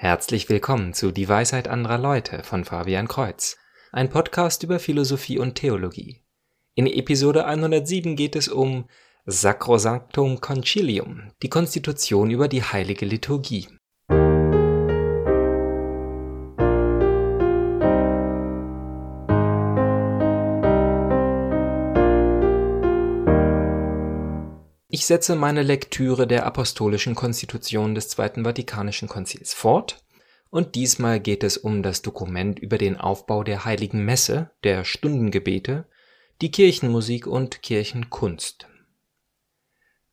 Herzlich willkommen zu Die Weisheit anderer Leute von Fabian Kreuz, ein Podcast über Philosophie und Theologie. In Episode 107 geht es um Sacrosanctum Concilium, die Konstitution über die heilige Liturgie. Setze meine Lektüre der Apostolischen Konstitution des Zweiten Vatikanischen Konzils fort, und diesmal geht es um das Dokument über den Aufbau der Heiligen Messe, der Stundengebete, die Kirchenmusik und Kirchenkunst.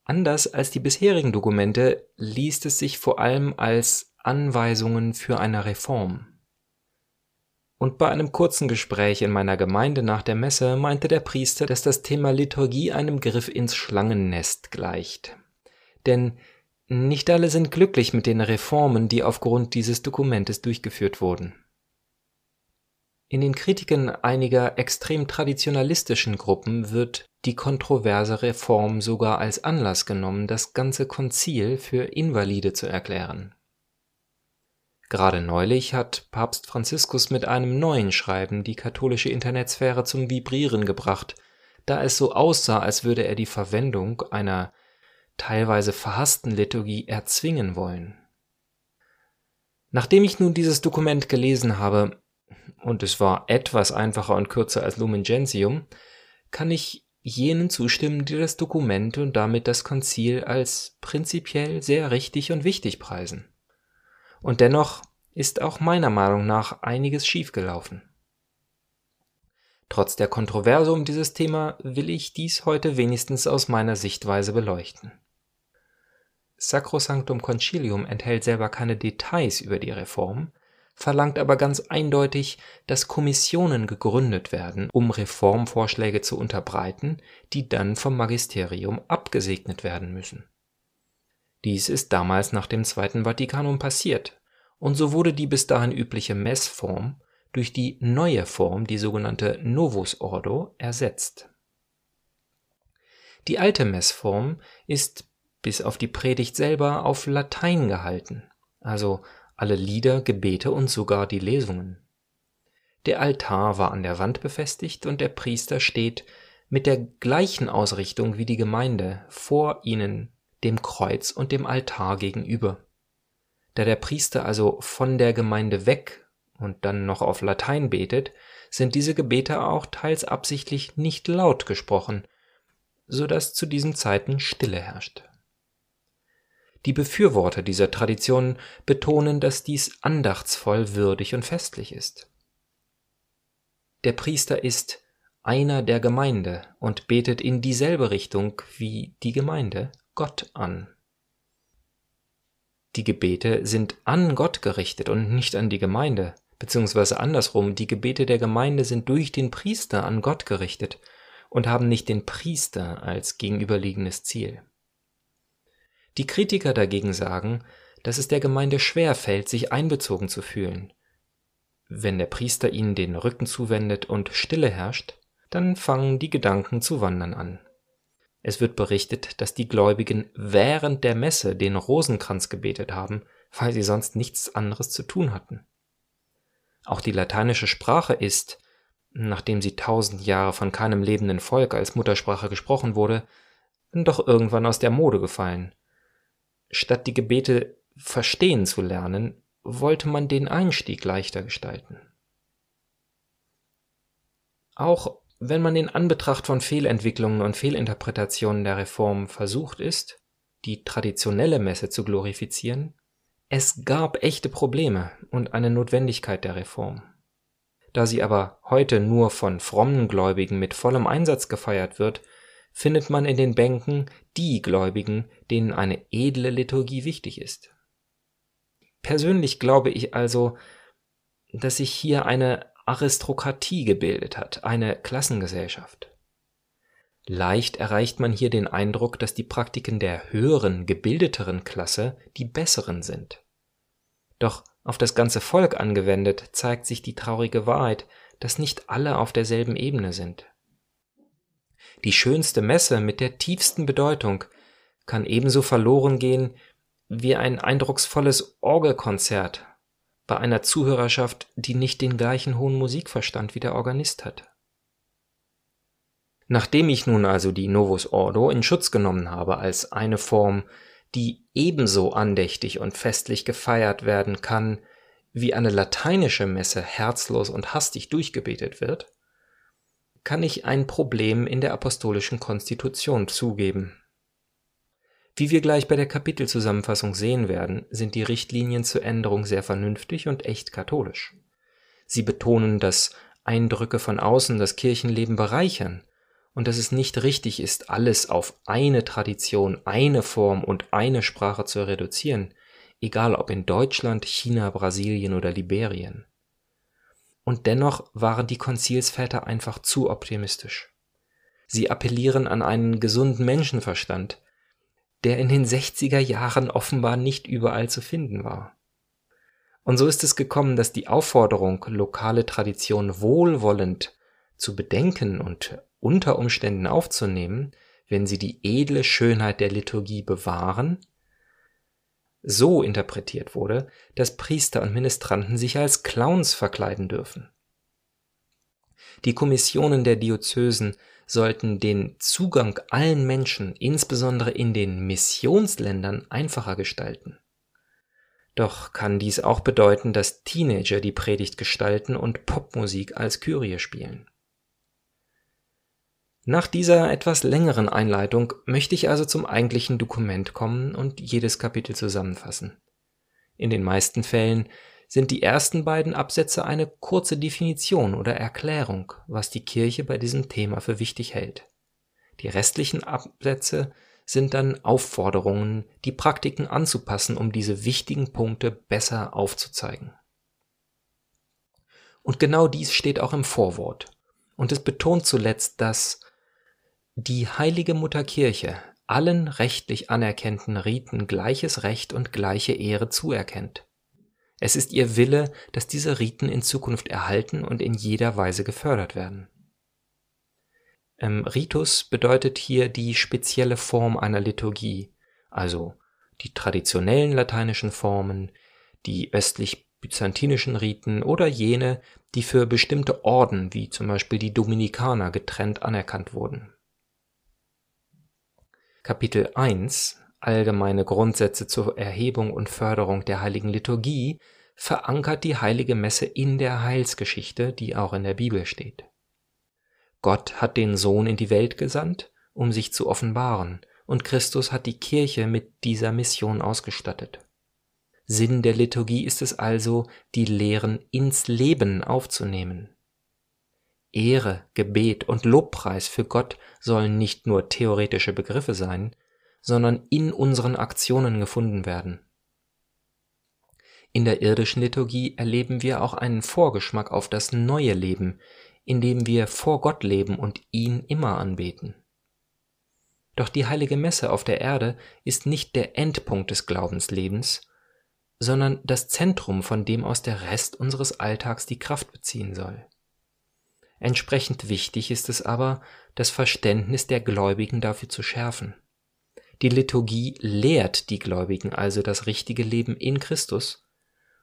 Anders als die bisherigen Dokumente liest es sich vor allem als Anweisungen für eine Reform und bei einem kurzen Gespräch in meiner Gemeinde nach der Messe meinte der Priester, dass das Thema Liturgie einem Griff ins Schlangennest gleicht. Denn nicht alle sind glücklich mit den Reformen, die aufgrund dieses Dokumentes durchgeführt wurden. In den Kritiken einiger extrem traditionalistischen Gruppen wird die kontroverse Reform sogar als Anlass genommen, das ganze Konzil für Invalide zu erklären. Gerade neulich hat Papst Franziskus mit einem neuen Schreiben die katholische Internetsphäre zum Vibrieren gebracht, da es so aussah, als würde er die Verwendung einer teilweise verhassten Liturgie erzwingen wollen. Nachdem ich nun dieses Dokument gelesen habe, und es war etwas einfacher und kürzer als Lumen Gentium, kann ich jenen zustimmen, die das Dokument und damit das Konzil als prinzipiell sehr richtig und wichtig preisen. Und dennoch ist auch meiner Meinung nach einiges schiefgelaufen. Trotz der Kontroverse um dieses Thema will ich dies heute wenigstens aus meiner Sichtweise beleuchten. Sacrosanctum Concilium enthält selber keine Details über die Reform, verlangt aber ganz eindeutig, dass Kommissionen gegründet werden, um Reformvorschläge zu unterbreiten, die dann vom Magisterium abgesegnet werden müssen. Dies ist damals nach dem Zweiten Vatikanum passiert, und so wurde die bis dahin übliche Messform durch die neue Form, die sogenannte Novus Ordo, ersetzt. Die alte Messform ist bis auf die Predigt selber auf Latein gehalten, also alle Lieder, Gebete und sogar die Lesungen. Der Altar war an der Wand befestigt und der Priester steht mit der gleichen Ausrichtung wie die Gemeinde vor ihnen dem Kreuz und dem Altar gegenüber. Da der Priester also von der Gemeinde weg und dann noch auf Latein betet, sind diese Gebete auch teils absichtlich nicht laut gesprochen, so dass zu diesen Zeiten Stille herrscht. Die Befürworter dieser Tradition betonen, dass dies andachtsvoll, würdig und festlich ist. Der Priester ist einer der Gemeinde und betet in dieselbe Richtung wie die Gemeinde Gott an. Die Gebete sind an Gott gerichtet und nicht an die Gemeinde, beziehungsweise andersrum, die Gebete der Gemeinde sind durch den Priester an Gott gerichtet und haben nicht den Priester als gegenüberliegendes Ziel. Die Kritiker dagegen sagen, dass es der Gemeinde schwer fällt, sich einbezogen zu fühlen. Wenn der Priester ihnen den Rücken zuwendet und Stille herrscht, dann fangen die Gedanken zu wandern an. Es wird berichtet, dass die Gläubigen während der Messe den Rosenkranz gebetet haben, weil sie sonst nichts anderes zu tun hatten. Auch die lateinische Sprache ist, nachdem sie tausend Jahre von keinem lebenden Volk als Muttersprache gesprochen wurde, doch irgendwann aus der Mode gefallen. Statt die Gebete verstehen zu lernen, wollte man den Einstieg leichter gestalten. Auch wenn man in Anbetracht von Fehlentwicklungen und Fehlinterpretationen der Reform versucht ist, die traditionelle Messe zu glorifizieren, es gab echte Probleme und eine Notwendigkeit der Reform. Da sie aber heute nur von frommen Gläubigen mit vollem Einsatz gefeiert wird, findet man in den Bänken die Gläubigen, denen eine edle Liturgie wichtig ist. Persönlich glaube ich also, dass sich hier eine Aristokratie gebildet hat, eine Klassengesellschaft. Leicht erreicht man hier den Eindruck, dass die Praktiken der höheren, gebildeteren Klasse die besseren sind. Doch auf das ganze Volk angewendet zeigt sich die traurige Wahrheit, dass nicht alle auf derselben Ebene sind. Die schönste Messe mit der tiefsten Bedeutung kann ebenso verloren gehen wie ein eindrucksvolles Orgelkonzert bei einer Zuhörerschaft, die nicht den gleichen hohen Musikverstand wie der Organist hat. Nachdem ich nun also die Novus Ordo in Schutz genommen habe als eine Form, die ebenso andächtig und festlich gefeiert werden kann, wie eine lateinische Messe herzlos und hastig durchgebetet wird, kann ich ein Problem in der apostolischen Konstitution zugeben. Wie wir gleich bei der Kapitelzusammenfassung sehen werden, sind die Richtlinien zur Änderung sehr vernünftig und echt katholisch. Sie betonen, dass Eindrücke von außen das Kirchenleben bereichern und dass es nicht richtig ist, alles auf eine Tradition, eine Form und eine Sprache zu reduzieren, egal ob in Deutschland, China, Brasilien oder Liberien. Und dennoch waren die Konzilsväter einfach zu optimistisch. Sie appellieren an einen gesunden Menschenverstand, der in den 60er Jahren offenbar nicht überall zu finden war. Und so ist es gekommen, dass die Aufforderung, lokale Tradition wohlwollend zu bedenken und unter Umständen aufzunehmen, wenn sie die edle Schönheit der Liturgie bewahren, so interpretiert wurde, dass Priester und Ministranten sich als Clowns verkleiden dürfen. Die Kommissionen der Diözesen sollten den Zugang allen Menschen, insbesondere in den Missionsländern, einfacher gestalten. Doch kann dies auch bedeuten, dass Teenager die Predigt gestalten und Popmusik als Kyrie spielen. Nach dieser etwas längeren Einleitung möchte ich also zum eigentlichen Dokument kommen und jedes Kapitel zusammenfassen. In den meisten Fällen sind die ersten beiden Absätze eine kurze Definition oder Erklärung, was die Kirche bei diesem Thema für wichtig hält. Die restlichen Absätze sind dann Aufforderungen, die Praktiken anzupassen, um diese wichtigen Punkte besser aufzuzeigen. Und genau dies steht auch im Vorwort. Und es betont zuletzt, dass die Heilige Mutterkirche allen rechtlich anerkannten Riten gleiches Recht und gleiche Ehre zuerkennt. Es ist ihr Wille, dass diese Riten in Zukunft erhalten und in jeder Weise gefördert werden. Ähm, Ritus bedeutet hier die spezielle Form einer Liturgie, also die traditionellen lateinischen Formen, die östlich-byzantinischen Riten oder jene, die für bestimmte Orden wie zum Beispiel die Dominikaner getrennt anerkannt wurden. Kapitel 1 Allgemeine Grundsätze zur Erhebung und Förderung der heiligen Liturgie verankert die heilige Messe in der Heilsgeschichte, die auch in der Bibel steht. Gott hat den Sohn in die Welt gesandt, um sich zu offenbaren, und Christus hat die Kirche mit dieser Mission ausgestattet. Sinn der Liturgie ist es also, die Lehren ins Leben aufzunehmen. Ehre, Gebet und Lobpreis für Gott sollen nicht nur theoretische Begriffe sein, sondern in unseren Aktionen gefunden werden. In der irdischen Liturgie erleben wir auch einen Vorgeschmack auf das neue Leben, in dem wir vor Gott leben und ihn immer anbeten. Doch die heilige Messe auf der Erde ist nicht der Endpunkt des Glaubenslebens, sondern das Zentrum, von dem aus der Rest unseres Alltags die Kraft beziehen soll. Entsprechend wichtig ist es aber, das Verständnis der Gläubigen dafür zu schärfen. Die Liturgie lehrt die Gläubigen also das richtige Leben in Christus,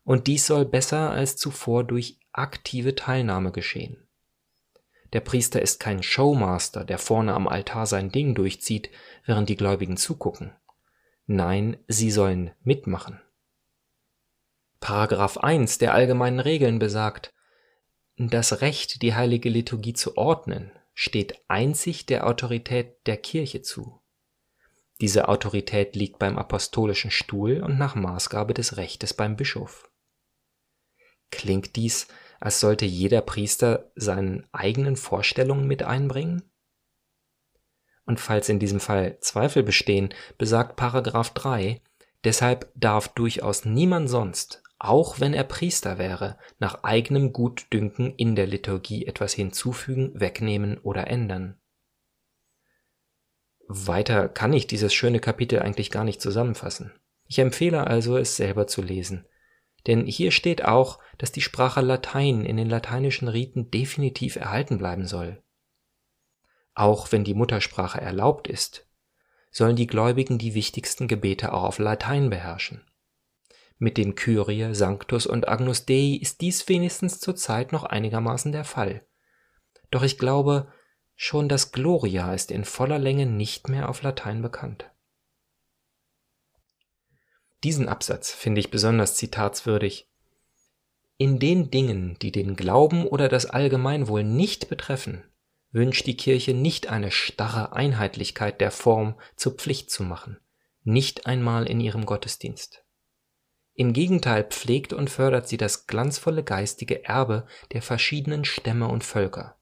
und dies soll besser als zuvor durch aktive Teilnahme geschehen. Der Priester ist kein Showmaster, der vorne am Altar sein Ding durchzieht, während die Gläubigen zugucken. Nein, sie sollen mitmachen. Paragraph 1 der allgemeinen Regeln besagt, das Recht, die heilige Liturgie zu ordnen, steht einzig der Autorität der Kirche zu. Diese Autorität liegt beim apostolischen Stuhl und nach Maßgabe des Rechtes beim Bischof. Klingt dies, als sollte jeder Priester seinen eigenen Vorstellungen mit einbringen? Und falls in diesem Fall Zweifel bestehen, besagt Paragraph 3, deshalb darf durchaus niemand sonst auch wenn er Priester wäre, nach eigenem Gutdünken in der Liturgie etwas hinzufügen, wegnehmen oder ändern. Weiter kann ich dieses schöne Kapitel eigentlich gar nicht zusammenfassen. Ich empfehle also, es selber zu lesen. Denn hier steht auch, dass die Sprache Latein in den lateinischen Riten definitiv erhalten bleiben soll. Auch wenn die Muttersprache erlaubt ist, sollen die Gläubigen die wichtigsten Gebete auch auf Latein beherrschen. Mit dem Kyrie, Sanctus und Agnus Dei ist dies wenigstens zurzeit noch einigermaßen der Fall. Doch ich glaube, schon das Gloria ist in voller Länge nicht mehr auf Latein bekannt. Diesen Absatz finde ich besonders zitatswürdig. In den Dingen, die den Glauben oder das Allgemeinwohl nicht betreffen, wünscht die Kirche nicht eine starre Einheitlichkeit der Form zur Pflicht zu machen, nicht einmal in ihrem Gottesdienst. Im Gegenteil pflegt und fördert sie das glanzvolle geistige Erbe der verschiedenen Stämme und Völker.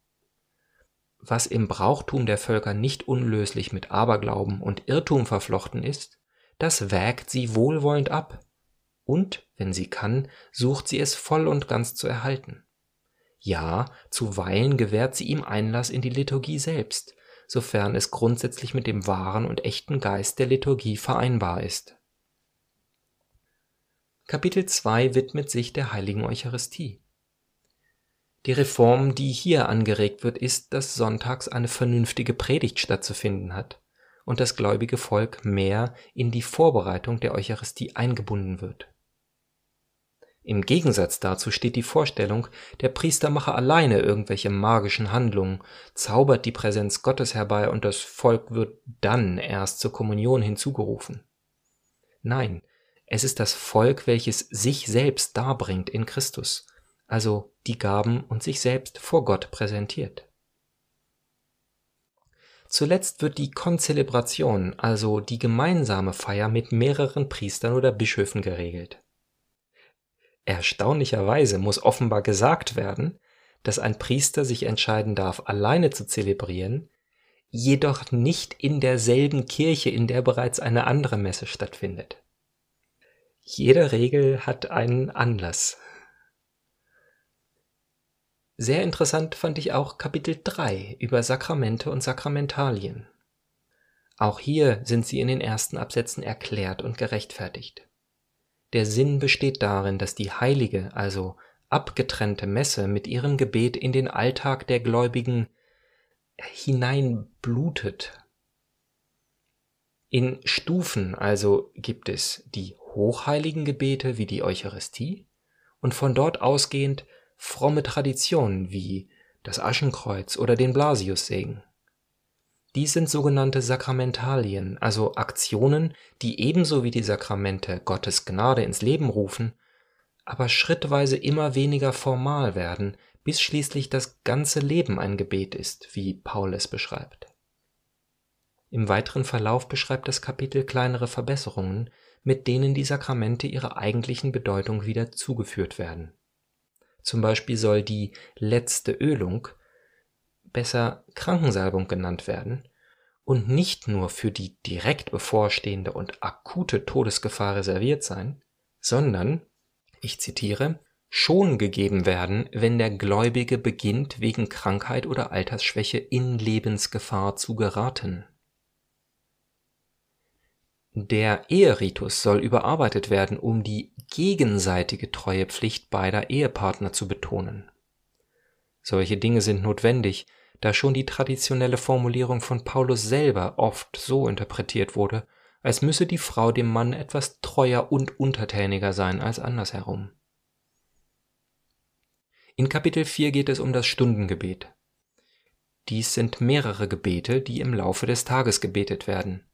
Was im Brauchtum der Völker nicht unlöslich mit Aberglauben und Irrtum verflochten ist, das wägt sie wohlwollend ab, und, wenn sie kann, sucht sie es voll und ganz zu erhalten. Ja, zuweilen gewährt sie ihm Einlass in die Liturgie selbst, sofern es grundsätzlich mit dem wahren und echten Geist der Liturgie vereinbar ist. Kapitel 2 widmet sich der heiligen Eucharistie. Die Reform, die hier angeregt wird, ist, dass sonntags eine vernünftige Predigt stattzufinden hat und das gläubige Volk mehr in die Vorbereitung der Eucharistie eingebunden wird. Im Gegensatz dazu steht die Vorstellung, der Priester mache alleine irgendwelche magischen Handlungen, zaubert die Präsenz Gottes herbei und das Volk wird dann erst zur Kommunion hinzugerufen. Nein, es ist das Volk, welches sich selbst darbringt in Christus, also die Gaben und sich selbst vor Gott präsentiert. Zuletzt wird die Konzelebration, also die gemeinsame Feier mit mehreren Priestern oder Bischöfen geregelt. Erstaunlicherweise muss offenbar gesagt werden, dass ein Priester sich entscheiden darf, alleine zu zelebrieren, jedoch nicht in derselben Kirche, in der bereits eine andere Messe stattfindet. Jede Regel hat einen Anlass. Sehr interessant fand ich auch Kapitel 3 über Sakramente und Sakramentalien. Auch hier sind sie in den ersten Absätzen erklärt und gerechtfertigt. Der Sinn besteht darin, dass die heilige, also abgetrennte Messe mit ihrem Gebet in den Alltag der Gläubigen hineinblutet. In Stufen also gibt es die hochheiligen Gebete wie die Eucharistie und von dort ausgehend fromme Traditionen wie das Aschenkreuz oder den Blasiussegen. Dies sind sogenannte Sakramentalien, also Aktionen, die ebenso wie die Sakramente Gottes Gnade ins Leben rufen, aber schrittweise immer weniger formal werden, bis schließlich das ganze Leben ein Gebet ist, wie Paul es beschreibt. Im weiteren Verlauf beschreibt das Kapitel kleinere Verbesserungen, mit denen die Sakramente ihrer eigentlichen Bedeutung wieder zugeführt werden. Zum Beispiel soll die letzte Ölung besser Krankensalbung genannt werden und nicht nur für die direkt bevorstehende und akute Todesgefahr reserviert sein, sondern, ich zitiere, schon gegeben werden, wenn der Gläubige beginnt, wegen Krankheit oder Altersschwäche in Lebensgefahr zu geraten. Der Eheritus soll überarbeitet werden, um die gegenseitige Treuepflicht beider Ehepartner zu betonen. Solche Dinge sind notwendig, da schon die traditionelle Formulierung von Paulus selber oft so interpretiert wurde, als müsse die Frau dem Mann etwas treuer und untertäniger sein als andersherum. In Kapitel 4 geht es um das Stundengebet. Dies sind mehrere Gebete, die im Laufe des Tages gebetet werden.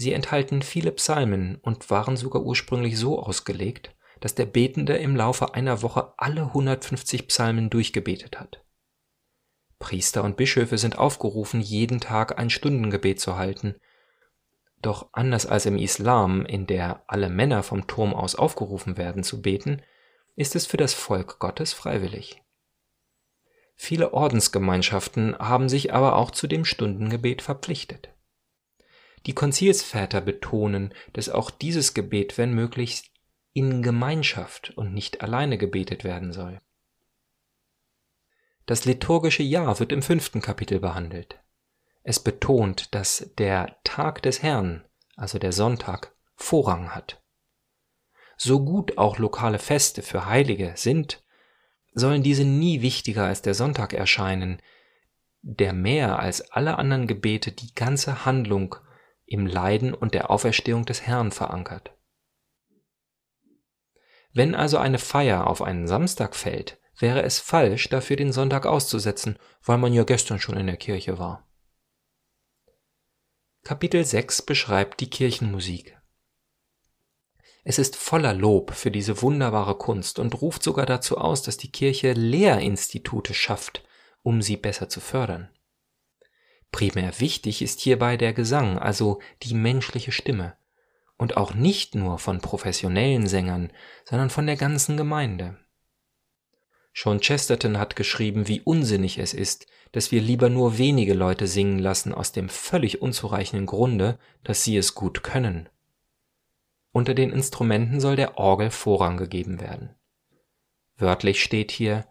Sie enthalten viele Psalmen und waren sogar ursprünglich so ausgelegt, dass der Betende im Laufe einer Woche alle 150 Psalmen durchgebetet hat. Priester und Bischöfe sind aufgerufen, jeden Tag ein Stundengebet zu halten. Doch anders als im Islam, in der alle Männer vom Turm aus aufgerufen werden zu beten, ist es für das Volk Gottes freiwillig. Viele Ordensgemeinschaften haben sich aber auch zu dem Stundengebet verpflichtet. Die Konzilsväter betonen, dass auch dieses Gebet, wenn möglich, in Gemeinschaft und nicht alleine gebetet werden soll. Das liturgische Jahr wird im fünften Kapitel behandelt. Es betont, dass der Tag des Herrn, also der Sonntag, Vorrang hat. So gut auch lokale Feste für Heilige sind, sollen diese nie wichtiger als der Sonntag erscheinen, der mehr als alle anderen Gebete die ganze Handlung im Leiden und der Auferstehung des Herrn verankert. Wenn also eine Feier auf einen Samstag fällt, wäre es falsch, dafür den Sonntag auszusetzen, weil man ja gestern schon in der Kirche war. Kapitel 6 beschreibt die Kirchenmusik. Es ist voller Lob für diese wunderbare Kunst und ruft sogar dazu aus, dass die Kirche Lehrinstitute schafft, um sie besser zu fördern. Primär wichtig ist hierbei der Gesang, also die menschliche Stimme, und auch nicht nur von professionellen Sängern, sondern von der ganzen Gemeinde. Sean Chesterton hat geschrieben, wie unsinnig es ist, dass wir lieber nur wenige Leute singen lassen aus dem völlig unzureichenden Grunde, dass sie es gut können. Unter den Instrumenten soll der Orgel Vorrang gegeben werden. Wörtlich steht hier,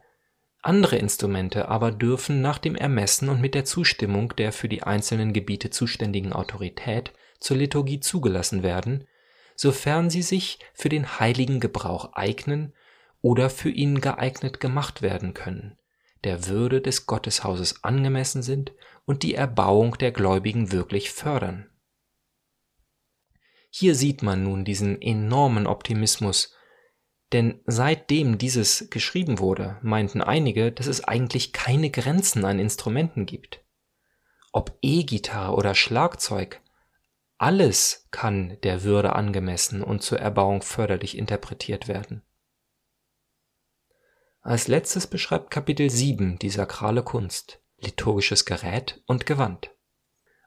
andere Instrumente aber dürfen nach dem Ermessen und mit der Zustimmung der für die einzelnen Gebiete zuständigen Autorität zur Liturgie zugelassen werden, sofern sie sich für den heiligen Gebrauch eignen oder für ihn geeignet gemacht werden können, der Würde des Gotteshauses angemessen sind und die Erbauung der Gläubigen wirklich fördern. Hier sieht man nun diesen enormen Optimismus, denn seitdem dieses geschrieben wurde, meinten einige, dass es eigentlich keine Grenzen an Instrumenten gibt. Ob E-Gitarre oder Schlagzeug, alles kann der Würde angemessen und zur Erbauung förderlich interpretiert werden. Als letztes beschreibt Kapitel 7 die sakrale Kunst, liturgisches Gerät und Gewand.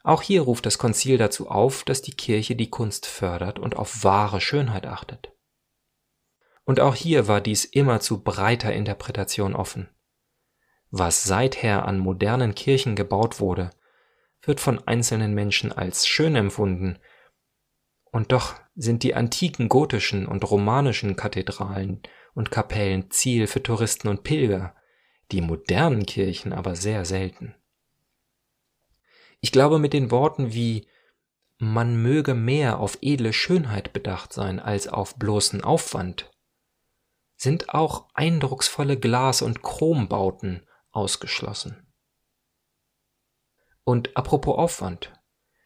Auch hier ruft das Konzil dazu auf, dass die Kirche die Kunst fördert und auf wahre Schönheit achtet. Und auch hier war dies immer zu breiter Interpretation offen. Was seither an modernen Kirchen gebaut wurde, wird von einzelnen Menschen als schön empfunden, und doch sind die antiken gotischen und romanischen Kathedralen und Kapellen Ziel für Touristen und Pilger, die modernen Kirchen aber sehr selten. Ich glaube mit den Worten wie man möge mehr auf edle Schönheit bedacht sein als auf bloßen Aufwand, sind auch eindrucksvolle Glas- und Chrombauten ausgeschlossen. Und apropos Aufwand.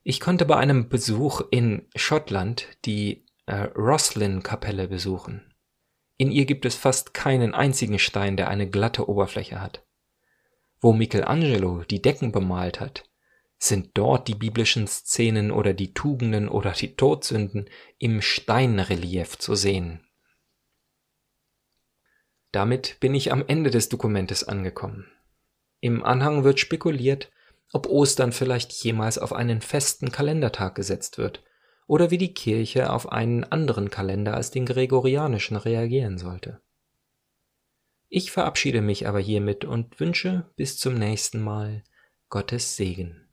Ich konnte bei einem Besuch in Schottland die äh, Roslin-Kapelle besuchen. In ihr gibt es fast keinen einzigen Stein, der eine glatte Oberfläche hat. Wo Michelangelo die Decken bemalt hat, sind dort die biblischen Szenen oder die Tugenden oder die Todsünden im Steinrelief zu sehen. Damit bin ich am Ende des Dokumentes angekommen. Im Anhang wird spekuliert, ob Ostern vielleicht jemals auf einen festen Kalendertag gesetzt wird oder wie die Kirche auf einen anderen Kalender als den gregorianischen reagieren sollte. Ich verabschiede mich aber hiermit und wünsche bis zum nächsten Mal Gottes Segen.